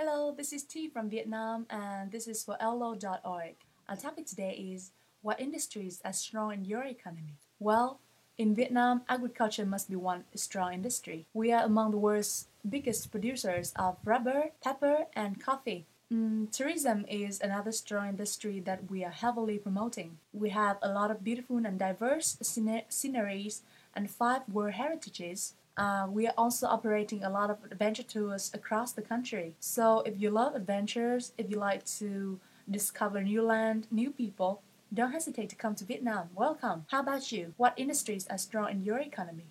Hello, this is Tea from Vietnam, and this is for Elllo.org. Our topic today is What industries are strong in your economy? Well, in Vietnam, agriculture must be one strong industry. We are among the world's biggest producers of rubber, pepper, and coffee. Mm, tourism is another strong industry that we are heavily promoting. We have a lot of beautiful and diverse sceneries and five World Heritages. Uh, we are also operating a lot of adventure tours across the country. So if you love adventures, if you like to discover new land, new people, don't hesitate to come to Vietnam. Welcome. How about you? What industries are strong in your economy?